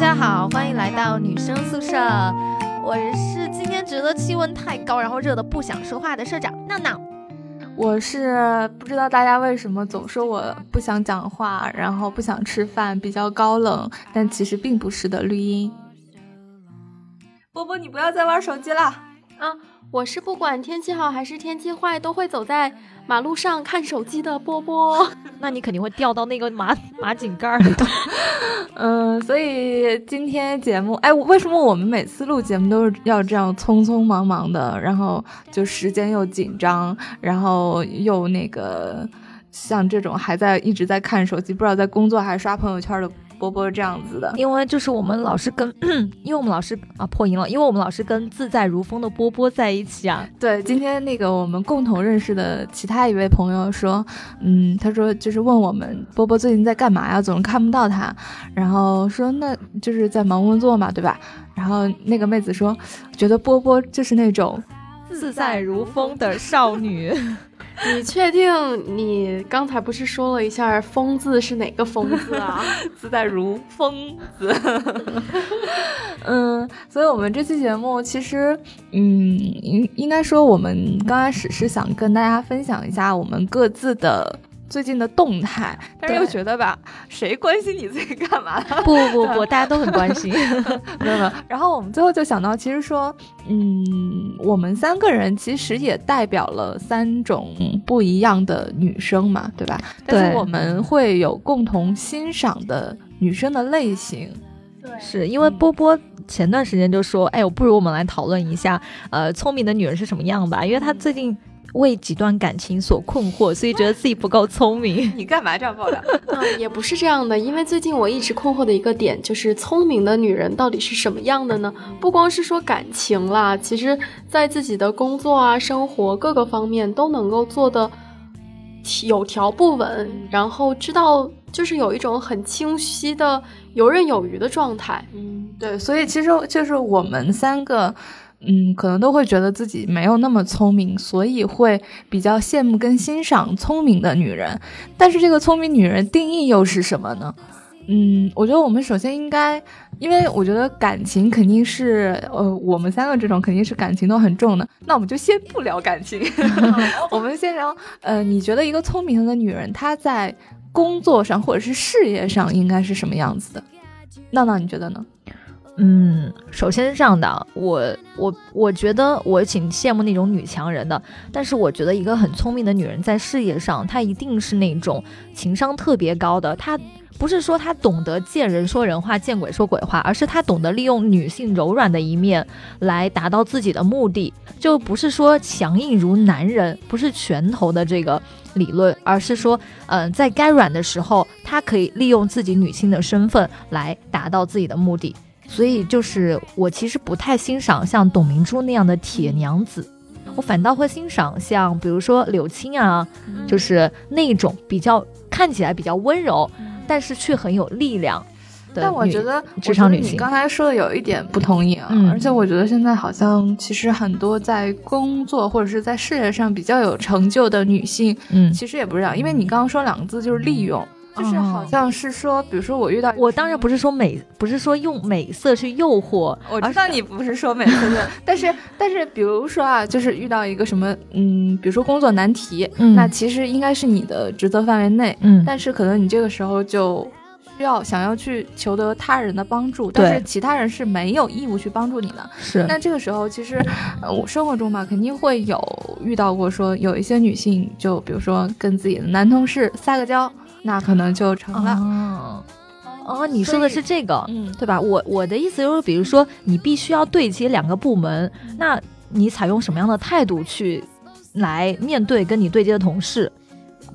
家好，欢迎来到女生宿舍。我是今天觉得气温太高，然后热的不想说话的社长闹闹。我是不知道大家为什么总说我不想讲话，然后不想吃饭，比较高冷，但其实并不是的。绿茵，波波，你不要再玩手机了啊！我是不管天气好还是天气坏，都会走在马路上看手机的波波。那你肯定会掉到那个马 马井盖里头。嗯，所以今天节目，哎，为什么我们每次录节目都是要这样匆匆忙忙的？然后就时间又紧张，然后又那个像这种还在一直在看手机，不知道在工作还是刷朋友圈的。波波这样子的，因为就是我们老是跟，因为我们老是啊破音了，因为我们老是跟自在如风的波波在一起啊。对，今天那个我们共同认识的其他一位朋友说，嗯，他说就是问我们波波最近在干嘛呀，总是看不到他，然后说那就是在忙工作嘛，对吧？然后那个妹子说，觉得波波就是那种自在如风的少女。你确定你刚才不是说了一下“风”字是哪个“风”字啊？自在如风字。嗯，所以我们这期节目其实，嗯，应应该说，我们刚开始是想跟大家分享一下我们各自的。最近的动态，但是又觉得吧，谁关心你自己干嘛？不不不，大家都很关心。没有没有。然后我们最后就想到，其实说，嗯，我们三个人其实也代表了三种不一样的女生嘛，对吧？但是我们会有共同欣赏的女生的类型。对，是因为波波前段时间就说，哎，我不如我们来讨论一下，呃，聪明的女人是什么样吧？因为她最近。为几段感情所困惑，所以觉得自己不够聪明。你干嘛这样爆料？嗯，也不是这样的，因为最近我一直困惑的一个点就是，聪明的女人到底是什么样的呢？不光是说感情啦，其实在自己的工作啊、生活各个方面都能够做的有条不紊，然后知道就是有一种很清晰的游刃有余的状态。嗯，对，所以其实就是我们三个。嗯，可能都会觉得自己没有那么聪明，所以会比较羡慕跟欣赏聪明的女人。但是这个聪明女人定义又是什么呢？嗯，我觉得我们首先应该，因为我觉得感情肯定是，呃，我们三个这种肯定是感情都很重的。那我们就先不聊感情，我们先聊，呃，你觉得一个聪明的女人，她在工作上或者是事业上应该是什么样子的？闹闹，你觉得呢？嗯，首先是这样的，我我我觉得我挺羡慕那种女强人的，但是我觉得一个很聪明的女人在事业上，她一定是那种情商特别高的。她不是说她懂得见人说人话，见鬼说鬼话，而是她懂得利用女性柔软的一面来达到自己的目的，就不是说强硬如男人，不是拳头的这个理论，而是说，嗯，在该软的时候，她可以利用自己女性的身份来达到自己的目的。所以就是我其实不太欣赏像董明珠那样的铁娘子，我反倒会欣赏像比如说柳青啊，就是那种比较看起来比较温柔，但是却很有力量的但我觉得职场女性，你刚才说的有一点不同意啊，而且我觉得现在好像其实很多在工作或者是在事业上比较有成就的女性，嗯，其实也不是这样，因为你刚刚说两个字就是利用。就是好像是说，比如说我遇到我当然不是说美，不是说用美色去诱惑。我知道你不是说美色的，但是但是比如说啊，就是遇到一个什么，嗯，比如说工作难题，那其实应该是你的职责范围内，嗯，但是可能你这个时候就需要想要去求得他人的帮助，但是其他人是没有义务去帮助你的。是，那这个时候其实我生活中嘛，肯定会有遇到过说有一些女性，就比如说跟自己的男同事撒个娇。那可能就成了哦，哦，你说的是这个，嗯，对吧？我我的意思就是，比如说你必须要对接两个部门，那你采用什么样的态度去来面对跟你对接的同事？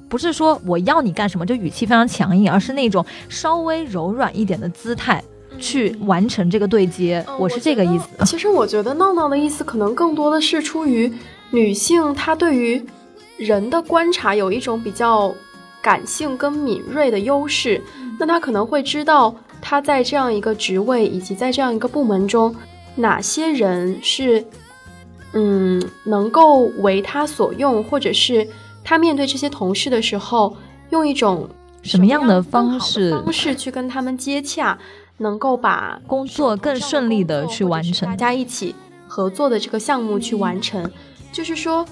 不是说我要你干什么就语气非常强硬，而是那种稍微柔软一点的姿态去完成这个对接。我是这个意思。其实我觉得闹闹的意思可能更多的是出于女性，她对于人的观察有一种比较。感性跟敏锐的优势，那他可能会知道他在这样一个职位以及在这样一个部门中，哪些人是，嗯，能够为他所用，或者是他面对这些同事的时候，用一种什么样的方式方式去跟他们接洽，能够把工作更顺利的去完成，大家一起合作的这个项目去完成。就是说，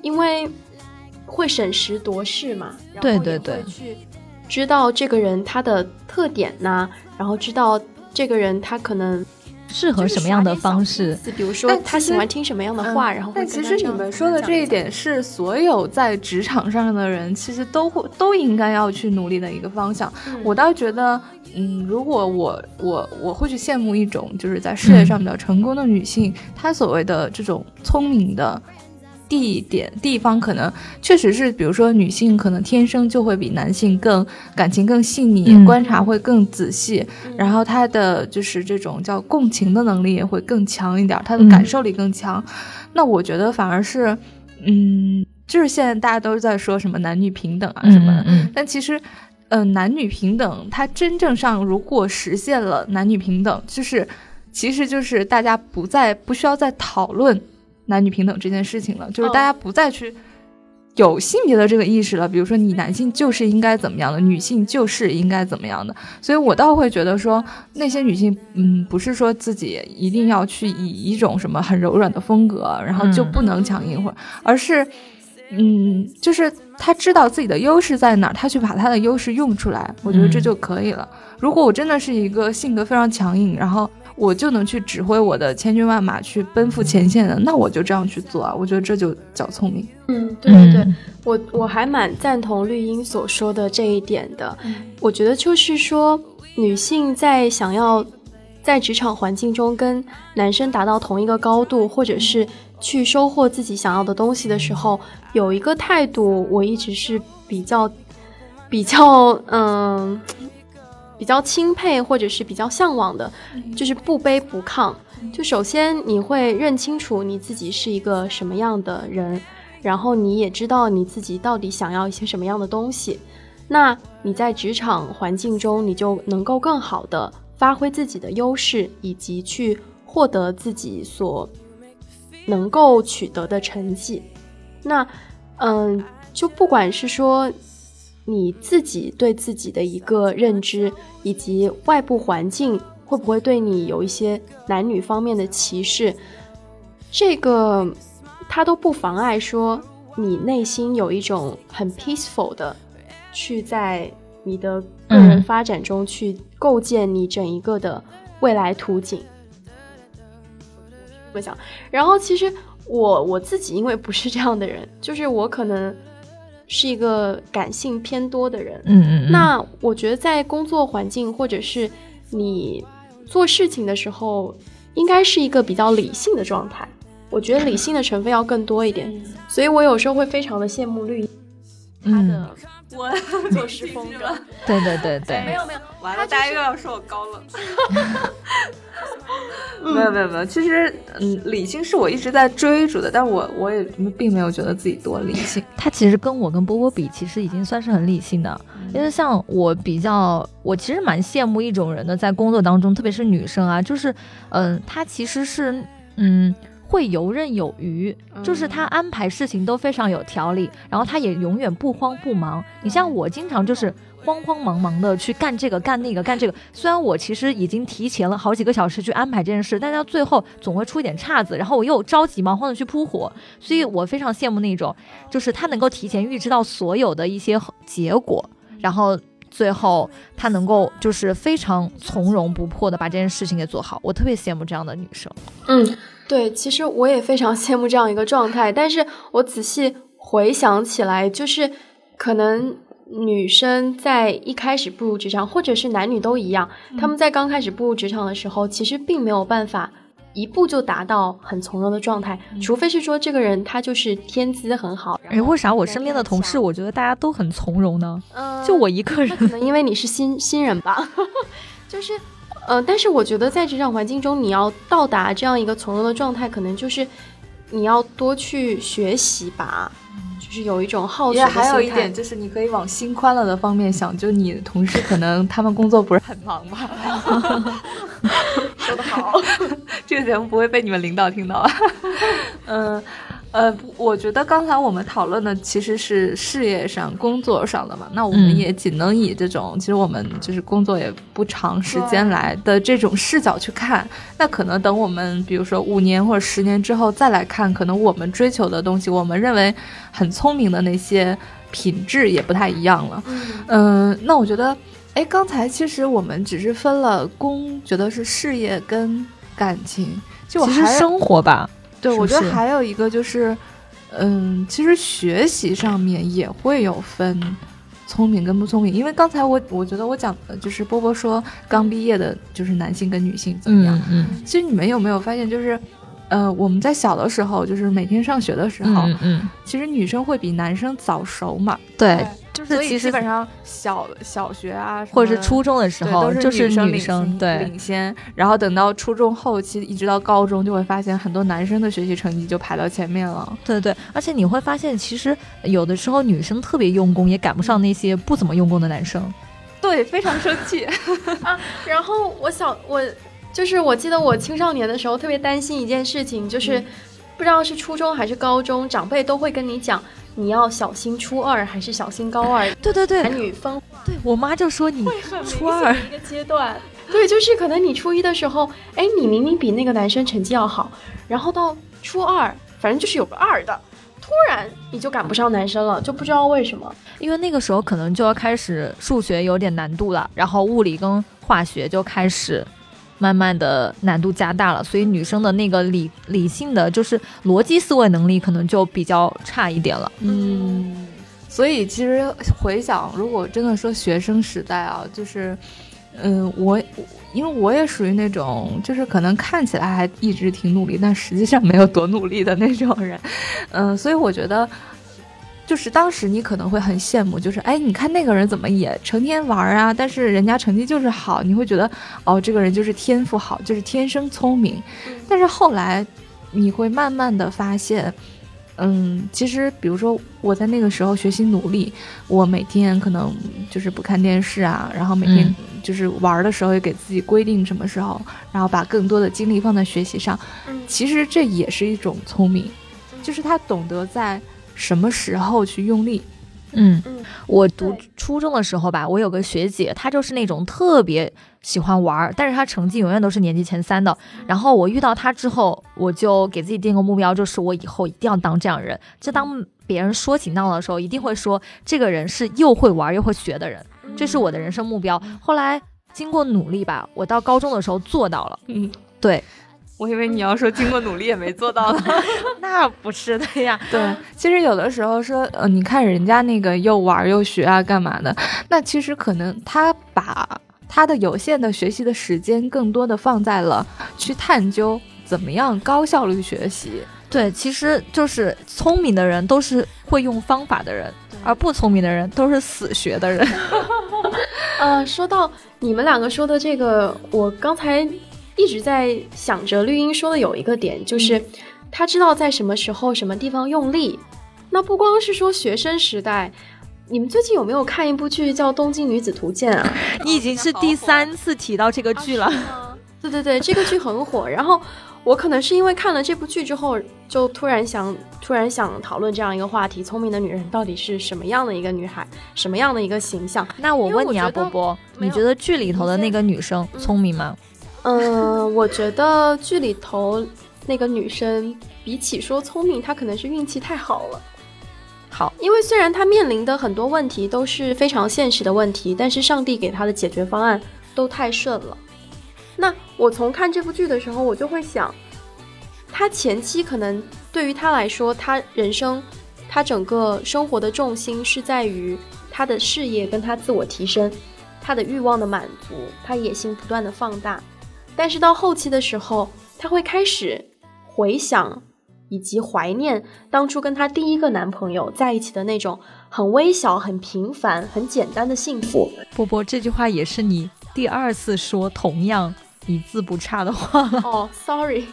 因为会审时度势嘛，对对对，去知道这个人他的特点呐，然后知道这个人他可能。适合什么样的方式？比如说，他喜欢听什么样的话，然后。但其实你们说的这一点是所有在职场上的人其实都会都应该要去努力的一个方向。我倒觉得，嗯，如果我我我会去羡慕一种就是在事业上比较成功的女性，她所谓的这种聪明的。地点地方可能确实是，比如说女性可能天生就会比男性更感情更细腻，观察会更仔细，然后她的就是这种叫共情的能力也会更强一点，她的感受力更强。那我觉得反而是，嗯，就是现在大家都在说什么男女平等啊什么的，但其实，嗯，男女平等它真正上如果实现了男女平等，就是其实就是大家不再不需要再讨论。男女平等这件事情了，就是大家不再去有性别的这个意识了。比如说，你男性就是应该怎么样的，女性就是应该怎么样的。所以我倒会觉得说，那些女性，嗯，不是说自己一定要去以一种什么很柔软的风格，然后就不能强硬，或而是，嗯，就是她知道自己的优势在哪儿，她去把她的优势用出来，我觉得这就可以了。如果我真的是一个性格非常强硬，然后。我就能去指挥我的千军万马去奔赴前线的，那我就这样去做啊！我觉得这就叫聪明。嗯，对对对，我我还蛮赞同绿茵所说的这一点的。我觉得就是说，女性在想要在职场环境中跟男生达到同一个高度，或者是去收获自己想要的东西的时候，有一个态度，我一直是比较比较嗯。比较钦佩或者是比较向往的，就是不卑不亢。就首先你会认清楚你自己是一个什么样的人，然后你也知道你自己到底想要一些什么样的东西。那你在职场环境中，你就能够更好的发挥自己的优势，以及去获得自己所能够取得的成绩。那，嗯，就不管是说。你自己对自己的一个认知，以及外部环境会不会对你有一些男女方面的歧视，这个它都不妨碍说你内心有一种很 peaceful 的去在你的个人发展中去构建你整一个的未来图景。我想，然后其实我我自己因为不是这样的人，就是我可能。是一个感性偏多的人，嗯嗯，那我觉得在工作环境或者是你做事情的时候，应该是一个比较理性的状态。我觉得理性的成分要更多一点，所以我有时候会非常的羡慕绿他的我 做事风格。对对对对，没有没有，完了，大家又要说我高冷。没有没有没有，其实嗯，理性是我一直在追逐的，但我我也并没有觉得自己多理性。他其实跟我跟波波比，其实已经算是很理性的。因为像我比较，我其实蛮羡慕一种人的，在工作当中，特别是女生啊，就是嗯，她其实是嗯会游刃有余，就是他安排事情都非常有条理，然后他也永远不慌不忙。你像我，经常就是。慌慌忙忙的去干这个干那个干这个，虽然我其实已经提前了好几个小时去安排这件事，但到最后总会出一点岔子，然后我又着急忙慌的去扑火，所以我非常羡慕那种，就是他能够提前预知到所有的一些结果，然后最后他能够就是非常从容不迫的把这件事情给做好，我特别羡慕这样的女生。嗯，对，其实我也非常 羡慕这样一个状态，但是我仔细回想起来，就是可能。女生在一开始步入职场，或者是男女都一样，他们在刚开始步入职场的时候，其实并没有办法一步就达到很从容的状态，除非是说这个人他就是天资很好。哎，为啥我身边的同事，我觉得大家都很从容呢？嗯，就我一个人，可能因为你是新新人吧。就是，呃，但是我觉得在职场环境中，你要到达这样一个从容的状态，可能就是你要多去学习吧。就是有一种好学还有一点就是，你可以往心宽了的方面想，就你的同事可能他们工作不是很忙吧？说得好，这个节目不会被你们领导听到。嗯呃，我觉得刚才我们讨论的其实是事业上、工作上的嘛。那我们也仅能以这种，其实我们就是工作也不长时间来的这种视角去看。那可能等我们比如说五年或者十年之后再来看，可能我们追求的东西，我们认为很聪明的那些品质也不太一样了。嗯，那我觉得，哎，刚才其实我们只是分了工，觉得是事业跟感情，就其实生活吧。对，我觉得还有一个就是，嗯，其实学习上面也会有分聪明跟不聪明，因为刚才我我觉得我讲的就是波波说刚毕业的就是男性跟女性怎么样，嗯，其实你们有没有发现就是，呃，我们在小的时候就是每天上学的时候，嗯，其实女生会比男生早熟嘛，对。就是其实基本上小小学啊，或者是初中的时候，都是女生对领先，然后等到初中后期一直到高中，就会发现很多男生的学习成绩就排到前面了。对对，而且你会发现，其实有的时候女生特别用功，也赶不上那些不怎么用功的男生。对，非常生气 啊！然后我小我就是我记得我青少年的时候特别担心一件事情，就是不知道是初中还是高中，长辈都会跟你讲。你要小心初二还是小心高二？对对对，男女分。对我妈就说你初二一个阶段，对，就是可能你初一的时候，哎，你明明比那个男生成绩要好，然后到初二，反正就是有个二的，突然你就赶不上男生了，就不知道为什么。因为那个时候可能就要开始数学有点难度了，然后物理跟化学就开始。慢慢的难度加大了，所以女生的那个理理性的就是逻辑思维能力可能就比较差一点了。嗯，所以其实回想，如果真的说学生时代啊，就是，嗯，我因为我也属于那种，就是可能看起来还一直挺努力，但实际上没有多努力的那种人。嗯，所以我觉得。就是当时你可能会很羡慕，就是哎，你看那个人怎么也成天玩啊，但是人家成绩就是好，你会觉得哦，这个人就是天赋好，就是天生聪明。但是后来你会慢慢的发现，嗯，其实比如说我在那个时候学习努力，我每天可能就是不看电视啊，然后每天就是玩的时候也给自己规定什么时候，然后把更多的精力放在学习上。其实这也是一种聪明，就是他懂得在。什么时候去用力？嗯，我读初中的时候吧，我有个学姐，她就是那种特别喜欢玩，但是她成绩永远都是年级前三的。然后我遇到她之后，我就给自己定个目标，就是我以后一定要当这样人。就当别人说起闹的时候，一定会说这个人是又会玩又会学的人，这是我的人生目标。后来经过努力吧，我到高中的时候做到了。嗯，对。我以为你要说经过努力也没做到呢，那不是的呀。对，其实有的时候说，呃，你看人家那个又玩又学啊，干嘛的？那其实可能他把他的有限的学习的时间，更多的放在了去探究怎么样高效率学习。对，其实就是聪明的人都是会用方法的人，而不聪明的人都是死学的人。呃，说到你们两个说的这个，我刚才。一直在想着绿茵说的有一个点，就是他知道在什么时候、什么地方用力。那不光是说学生时代，你们最近有没有看一部剧叫《东京女子图鉴》啊？你 已经是第三次提到这个剧了。对对对，这个剧很火。然后我可能是因为看了这部剧之后，就突然想，突然想讨论这样一个话题：聪明的女人到底是什么样的一个女孩，什么样的一个形象？那我问你啊，波波，你觉得剧里头的那个女生聪明吗？嗯，我觉得剧里头那个女生比起说聪明，她可能是运气太好了。好，因为虽然她面临的很多问题都是非常现实的问题，但是上帝给她的解决方案都太顺了。那我从看这部剧的时候，我就会想，她前期可能对于她来说，她人生，她整个生活的重心是在于她的事业跟她自我提升，她的欲望的满足，她野心不断的放大。但是到后期的时候，她会开始回想以及怀念当初跟她第一个男朋友在一起的那种很微小、很平凡、很简单的幸福。波波，这句话也是你第二次说同样一字不差的话了。哦，sorry。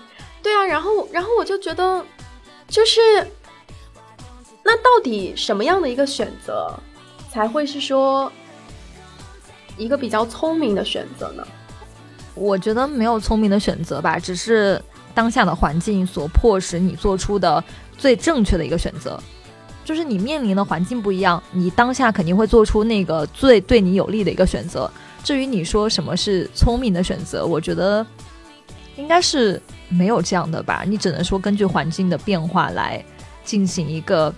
对啊，然后，然后我就觉得，就是那到底什么样的一个选择才会是说一个比较聪明的选择呢？我觉得没有聪明的选择吧，只是当下的环境所迫使你做出的最正确的一个选择。就是你面临的环境不一样，你当下肯定会做出那个最对你有利的一个选择。至于你说什么是聪明的选择，我觉得应该是没有这样的吧。你只能说根据环境的变化来进行一个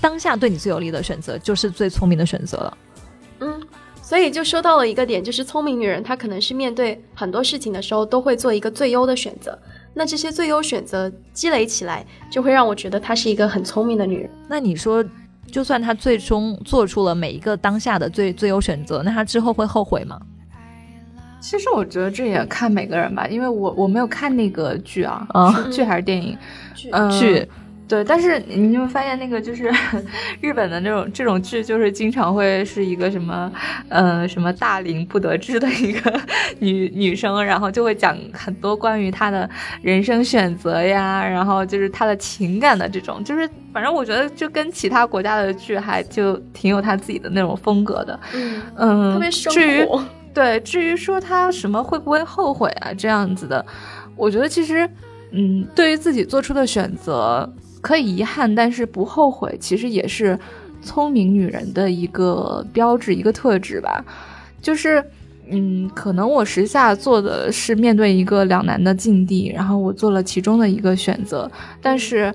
当下对你最有利的选择，就是最聪明的选择了。嗯，所以就说到了一个点，就是聪明女人她可能是面对很多事情的时候都会做一个最优的选择。那这些最优选择积累起来，就会让我觉得她是一个很聪明的女人。那你说，就算她最终做出了每一个当下的最最优选择，那她之后会后悔吗？其实我觉得这也看每个人吧，因为我我没有看那个剧啊，是剧还是电影？剧剧。对，但是你就会发现那个就是 日本的那种这种剧，就是经常会是一个什么，呃，什么大龄不得志的一个女女生，然后就会讲很多关于她的人生选择呀，然后就是她的情感的这种，就是反正我觉得就跟其他国家的剧还就挺有她自己的那种风格的，嗯嗯，特别生活。对，至于说她什么会不会后悔啊这样子的，我觉得其实，嗯，对于自己做出的选择。可以遗憾，但是不后悔，其实也是聪明女人的一个标志、一个特质吧。就是，嗯，可能我时下做的是面对一个两难的境地，然后我做了其中的一个选择，但是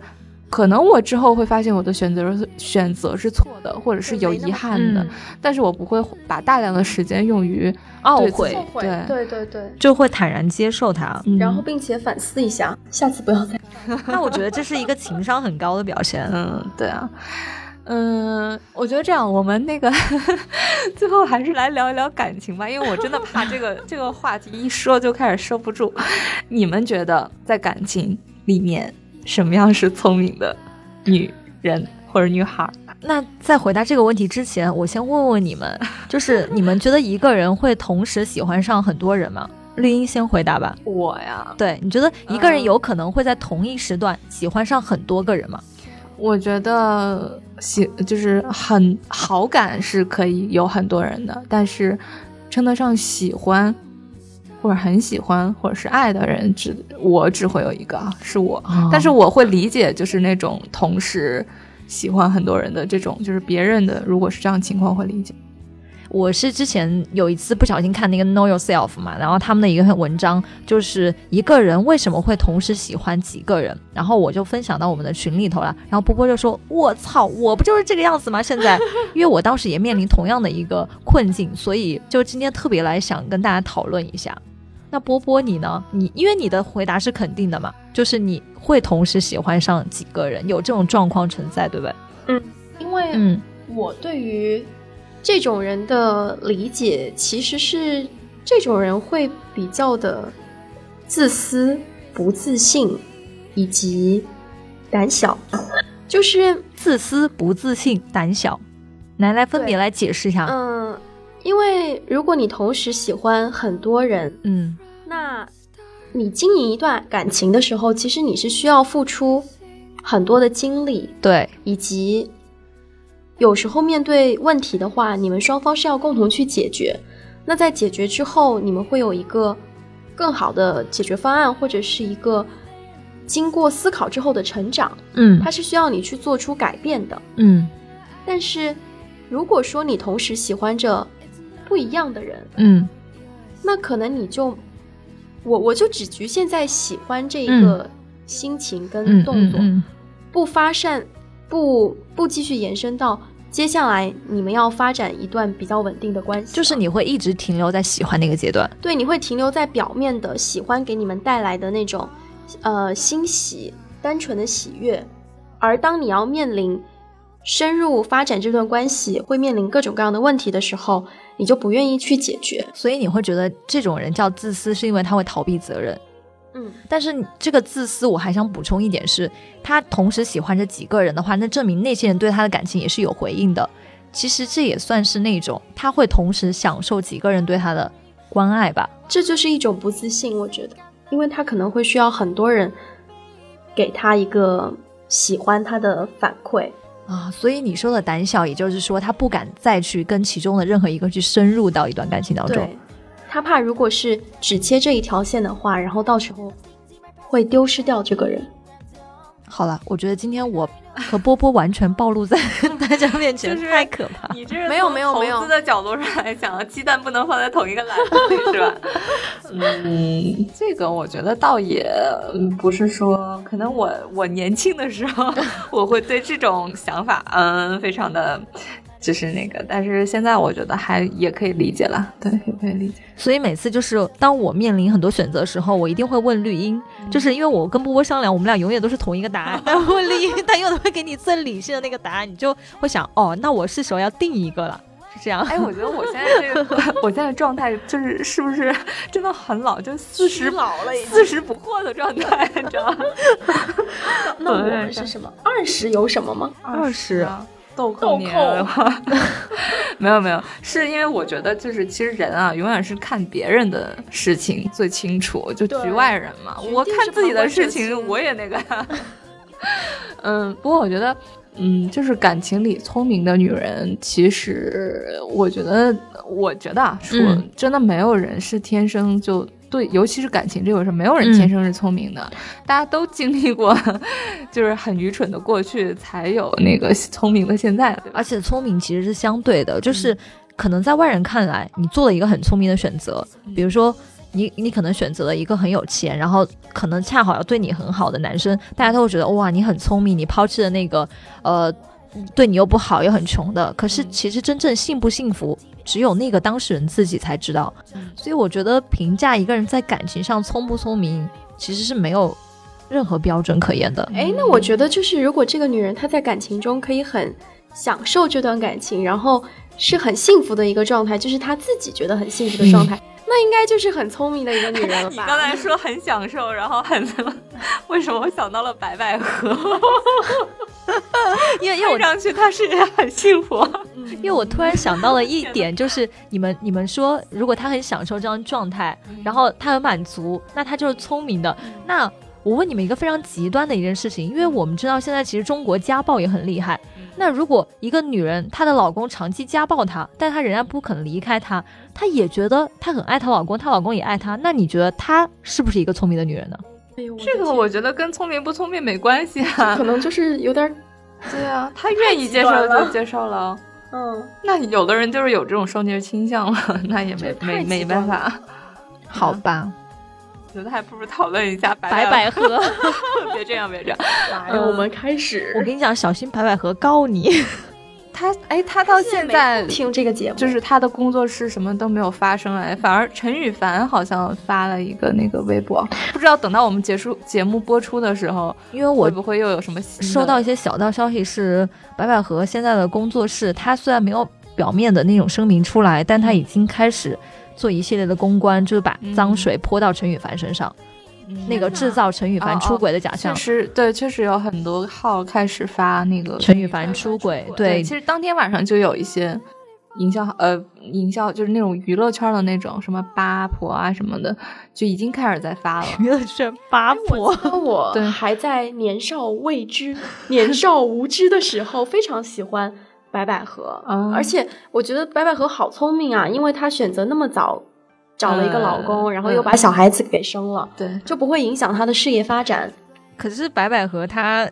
可能我之后会发现我的选择选择是错的，或者是有遗憾的，但是我不会把大量的时间用于懊悔，对。对对对，就会坦然接受它，然后并且反思一下，下次不要再。那我觉得这是一个情商很高的表现。嗯，对啊，嗯，我觉得这样，我们那个 最后还是来聊一聊感情吧，因为我真的怕这个 这个话题一说就开始收不住。你们觉得在感情里面，什么样是聪明的女人或者女孩？那在回答这个问题之前，我先问问你们，就是你们觉得一个人会同时喜欢上很多人吗？绿茵先回答吧。我呀，对你觉得一个人有可能会在同一时段喜欢上很多个人吗？我觉得喜就是很好感是可以有很多人的，但是称得上喜欢或者很喜欢或者是爱的人，只我只会有一个，是我。但是我会理解，就是那种同时喜欢很多人的这种，就是别人的，如果是这样情况会理解。我是之前有一次不小心看那个 Know Yourself 嘛，然后他们的一个文章就是一个人为什么会同时喜欢几个人，然后我就分享到我们的群里头了，然后波波就说：“我操，我不就是这个样子吗？现在，因为我当时也面临同样的一个困境，所以就今天特别来想跟大家讨论一下。那波波你呢？你因为你的回答是肯定的嘛，就是你会同时喜欢上几个人，有这种状况存在，对不对？嗯，因为嗯，我对于。这种人的理解其实是，这种人会比较的自私、不自信以及胆小，就是自私、不自信、胆小。来来，分别来解释一下。嗯，因为如果你同时喜欢很多人，嗯，那你经营一段感情的时候，其实你是需要付出很多的精力，对，以及。有时候面对问题的话，你们双方是要共同去解决。那在解决之后，你们会有一个更好的解决方案，或者是一个经过思考之后的成长。嗯，它是需要你去做出改变的。嗯，但是如果说你同时喜欢着不一样的人，嗯，那可能你就我我就只局限在喜欢这一个心情跟动作，不发散。不不继续延伸到接下来，你们要发展一段比较稳定的关系，就是你会一直停留在喜欢那个阶段。对，你会停留在表面的喜欢给你们带来的那种，呃，欣喜、单纯的喜悦。而当你要面临深入发展这段关系，会面临各种各样的问题的时候，你就不愿意去解决。所以你会觉得这种人叫自私，是因为他会逃避责任。嗯，但是这个自私，我还想补充一点是，他同时喜欢着几个人的话，那证明那些人对他的感情也是有回应的。其实这也算是那种他会同时享受几个人对他的关爱吧。这就是一种不自信，我觉得，因为他可能会需要很多人给他一个喜欢他的反馈啊。所以你说的胆小，也就是说他不敢再去跟其中的任何一个去深入到一段感情当中。他怕，如果是只切这一条线的话，然后到时候会丢失掉这个人。好了，我觉得今天我和波波完全暴露在 大家面前，就是太可怕。你这是没有没有没有投资的角度上来讲，鸡蛋不能放在同一个篮子里，是吧？嗯，这个我觉得倒也嗯不是说，可能我我年轻的时候，我会对这种想法，嗯，非常的。就是那个，但是现在我觉得还也可以理解了，对，也可以理解。所以每次就是当我面临很多选择的时候，我一定会问绿茵，就是因为我跟波波商量，我们俩永远都是同一个答案。但问绿茵，他永远会给你最理性的那个答案，你就会想，哦，那我是时候要定一个了，是这样。哎，我觉得我现在这个，我现在状态就是是不是真的很老，就四十老了，四十不惑的状态，你知道吗？那我们是什么？二十有什么吗？二十。豆蔻年 没有没有，是因为我觉得就是其实人啊，永远是看别人的事情最清楚，就局外人嘛。我看自己的事情，我也那个。嗯，不过我觉得，嗯，就是感情里聪明的女人，其实我觉得，我觉得啊，说真的，没有人是天生就。对，尤其是感情这回事，没有人天生是聪明的，大家都经历过，就是很愚蠢的过去，才有那个聪明的现在。而且聪明其实是相对的，就是可能在外人看来，你做了一个很聪明的选择，比如说你你可能选择了一个很有钱，然后可能恰好要对你很好的男生，大家都会觉得哇，你很聪明，你抛弃了那个呃对你又不好又很穷的。可是其实真正幸不幸福？只有那个当事人自己才知道，所以我觉得评价一个人在感情上聪不聪明，其实是没有任何标准可言的。哎，那我觉得就是如果这个女人她在感情中可以很享受这段感情，然后是很幸福的一个状态，就是她自己觉得很幸福的状态，那应该就是很聪明的一个女人了吧？你刚才说很享受，然后很为什么我想到了白百合？因为因为我上去她是也很幸福，因为我突然想到了一点，就是你们你们说，如果她很享受这样状态，然后她很满足，那她就是聪明的。那我问你们一个非常极端的一件事情，因为我们知道现在其实中国家暴也很厉害。那如果一个女人她的老公长期家暴她，但她仍然不肯离开他，她也觉得她很爱她老公，她老公也爱她，那你觉得她是不是一个聪明的女人呢？这个我觉得跟聪明不聪明没关系啊，可能就是有点，对啊，她愿意接受就接受了。嗯，那有的人就是有这种受虐倾向了，那也没没没办法。好吧，我觉得还不如讨论一下白百合。别这样，别这样。来，我们开始。我跟你讲，小心白百合告你。他哎，他到现在听这个节目，就是他的工作室什么都没有发生哎，反而陈羽凡好像发了一个那个微博，不知道等到我们结束节目播出的时候，因为我会不会又有什么收到一些小道消息，是白百合现在的工作室，他虽然没有表面的那种声明出来，但他已经开始做一系列的公关，就是把脏水泼到陈羽凡身上。那个制造陈羽凡出轨的假象，确实对，确实有很多号开始发那个陈羽凡出轨。对，其实当天晚上就有一些营销，呃，营销就是那种娱乐圈的那种什么八婆啊什么的，就已经开始在发了。娱乐圈八婆，我还在年少未知、年少无知的时候，非常喜欢白百合，而且我觉得白百合好聪明啊，因为她选择那么早。找了一个老公，然后又把小孩子给生了，对，就不会影响她的事业发展。可是白百合她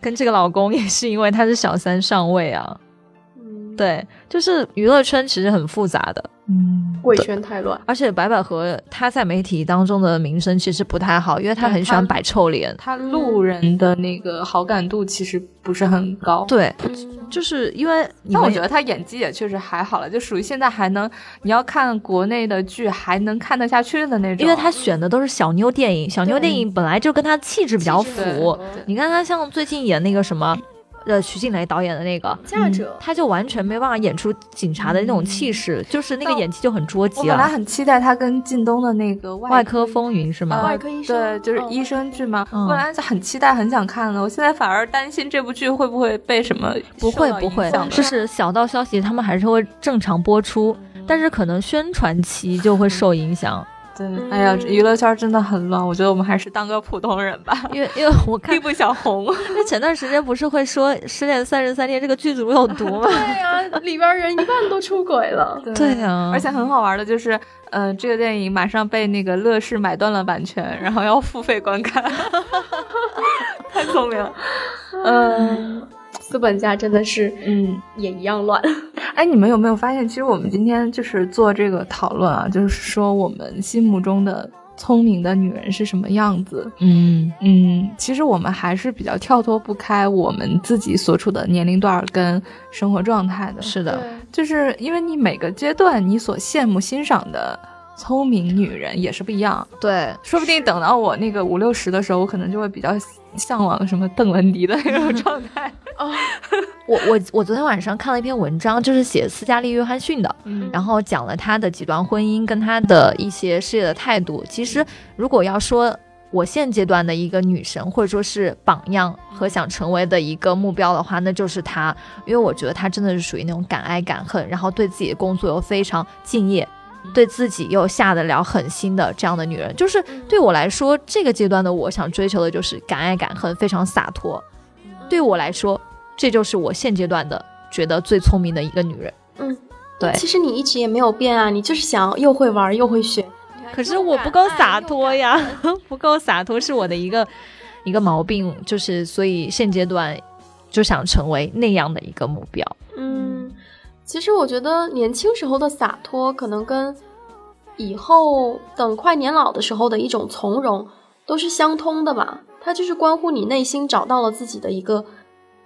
跟这个老公也是因为她是小三上位啊，嗯，对，就是娱乐圈其实很复杂的，嗯，贵圈太乱。而且白百合她在媒体当中的名声其实不太好，因为她很喜欢摆臭脸，她路人的那个好感度其实不是很高，对。就是因为，但我觉得她演技也确实还好了，就属于现在还能，你要看国内的剧还能看得下去的那种。因为她选的都是小妞电影，小妞电影本来就跟她气质比较符。你看她像最近演那个什么。呃，徐静蕾导演的那个嫁者，他就完全没办法演出警察的那种气势，就是那个演技就很捉急我本来很期待他跟靳东的那个外科风云是吗？外科医生对，就是医生剧吗？本来很期待，很想看的。我现在反而担心这部剧会不会被什么不会不会，就是小道消息，他们还是会正常播出，但是可能宣传期就会受影响。对，哎呀，娱乐圈真的很乱，我觉得我们还是当个普通人吧。因为因为我看并不想红。那前段时间不是会说《失恋三十三天》这个剧组有毒吗？对呀，里边人一半都出轨了。对呀，而且很好玩的就是，嗯，这个电影马上被那个乐视买断了版权，然后要付费观看。太聪明了。嗯，资本家真的是，嗯，也一样乱。哎，你们有没有发现，其实我们今天就是做这个讨论啊，就是说我们心目中的聪明的女人是什么样子？嗯嗯，其实我们还是比较跳脱不开我们自己所处的年龄段跟生活状态的。是的，就是因为你每个阶段你所羡慕欣赏的聪明女人也是不一样。对，说不定等到我那个五六十的时候，我可能就会比较向往什么邓文迪的 那种状态。哦，我我我昨天晚上看了一篇文章，就是写斯嘉丽·约翰逊的，嗯然后讲了她的几段婚姻跟她的一些事业的态度。其实，如果要说我现阶段的一个女神，或者说是榜样和想成为的一个目标的话，那就是她，因为我觉得她真的是属于那种敢爱敢恨，然后对自己的工作又非常敬业。对自己又下得了狠心的这样的女人，就是对我来说，这个阶段的我想追求的就是敢爱敢恨，非常洒脱。对我来说，这就是我现阶段的觉得最聪明的一个女人。嗯，对。其实你一直也没有变啊，你就是想又会玩又会学。可是我不够洒脱呀，不够洒脱是我的一个一个毛病，就是所以现阶段就想成为那样的一个目标。嗯，其实我觉得年轻时候的洒脱，可能跟以后等快年老的时候的一种从容都是相通的吧。它就是关乎你内心找到了自己的一个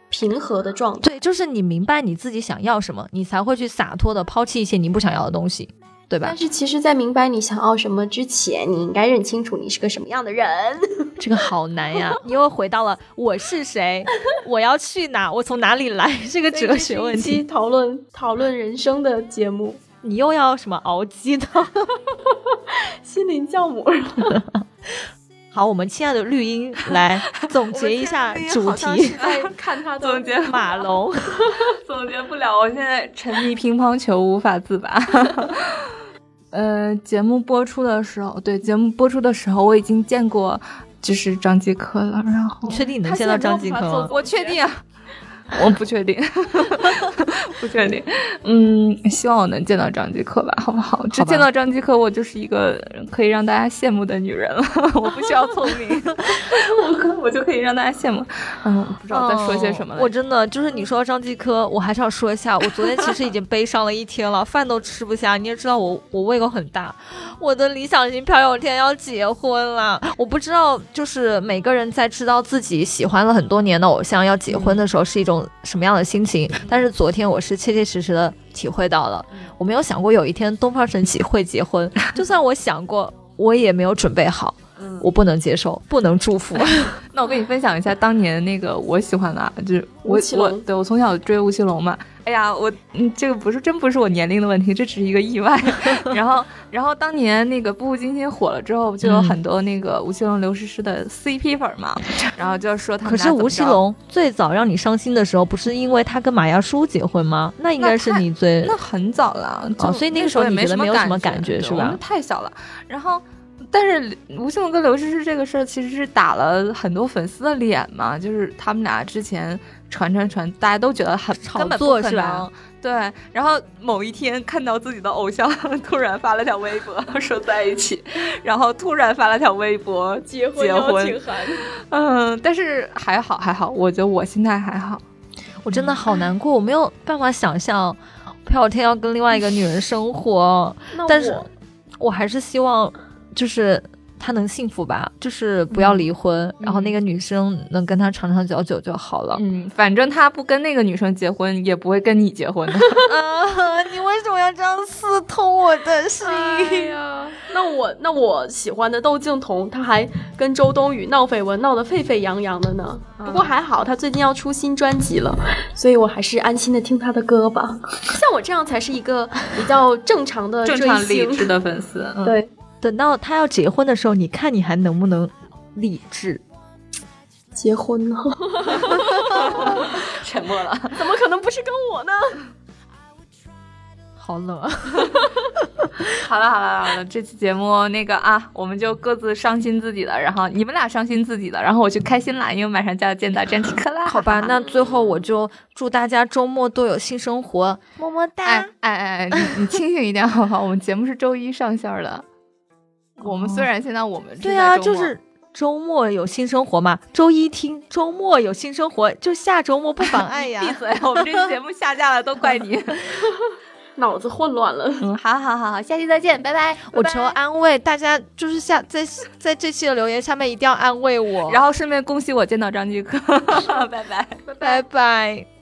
平和的状态。对，就是你明白你自己想要什么，你才会去洒脱的抛弃一些你不想要的东西，对吧但？是其实，在明白你想要什么之前，你应该认清楚你是个什么样的人。这个好难呀，你又回到了我是谁，我要去哪，我从哪里来这个哲学问题。讨论讨论人生的节目，你又要什么熬鸡汤？心灵酵母。好，我们亲爱的绿茵来总结一下主题。在看他总结马龙，总结不了，我现在沉迷乒乓球无法自拔。呃，节目播出的时候，对节目播出的时候，我已经见过就是张继科了，然后你确定你能见到张继科吗？我确定啊，我不确定，不确定。嗯，希望我能见到张继科吧，好不好？只见到张继科，我就是一个可以让大家羡慕的女人了。我不需要 聪明，我我就可以让大家羡慕。嗯，不知道在说些什么了。哦我真的就是你说到张继科，我还是要说一下，我昨天其实已经悲伤了一天了，饭都吃不下。你也知道我我胃口很大，我的理想型朴有天要结婚了。我不知道，就是每个人在知道自己喜欢了很多年的偶像要结婚的时候是一种什么样的心情。但是昨天我是切切实实的体会到了，我没有想过有一天东方神起会结婚，就算我想过，我也没有准备好。我不能接受，不能祝福。那我跟你分享一下当年那个我喜欢的啊，就是我我对我从小追吴奇隆嘛。哎呀，我嗯，这个不是真不是我年龄的问题，这只是一个意外。然后然后当年那个《步步惊心》火了之后，就有很多那个吴奇隆、刘诗诗的 CP 粉嘛，然后就说他们可是吴奇隆最早让你伤心的时候，不是因为他跟马亚舒结婚吗？那应该是你最那很早了，所以那个时候也没时候你觉得没有什么感感觉是吧对我们太小了。然后，但是吴奇隆跟刘诗诗这个事儿其实是打了很多粉丝的脸嘛，就是他们俩之前传传传，大家都觉得很炒根本不作是吧可能？对，然后某一天看到自己的偶像 突然发了条微博说在一起，然后突然发了条微博结婚结婚。嗯，但是还好还好，我觉得我心态还好。我真的好难过，我没有办法想象朴有天要跟另外一个女人生活，但是我我还是希望就是他能幸福吧，就是不要离婚，然后那个女生能跟他长长久久就好了。嗯，反正他不跟那个女生结婚，也不会跟你结婚的。啊，你为什么要这样刺痛我的心？哎呀，那我那我喜欢的窦靖童，他还跟周冬雨闹绯闻，闹得沸沸扬扬的呢。不过还好，他最近要出新专辑了，所以我还是安心的听他的歌吧。像我这样才是一个比较正常的 正常理智的粉丝，嗯、对，等到他要结婚的时候，你看你还能不能理智？结婚呢？沉默了。怎么可能不是跟我呢？好冷啊！好了好了好了，这期节目那个啊，我们就各自伤心自己的，然后你们俩伤心自己的，然后我就开心啦，因为马上就要见到詹体克啦。好吧，那最后我就祝大家周末都有性生活，么么哒。哎哎哎，你你清醒一点好不好？我们节目是周一上线的。我们虽然现在我们对啊，正在周末就是周末有新生活嘛？周一听，周末有新生活，就下周末不妨碍 呀。闭嘴！我们这期节目下架了，都怪你。脑子混乱了。嗯，好好好好，下期再见，拜拜。我求安慰大家，就是下在在这期的留言下面一定要安慰我，然后顺便恭喜我见到张继科。拜拜，拜拜。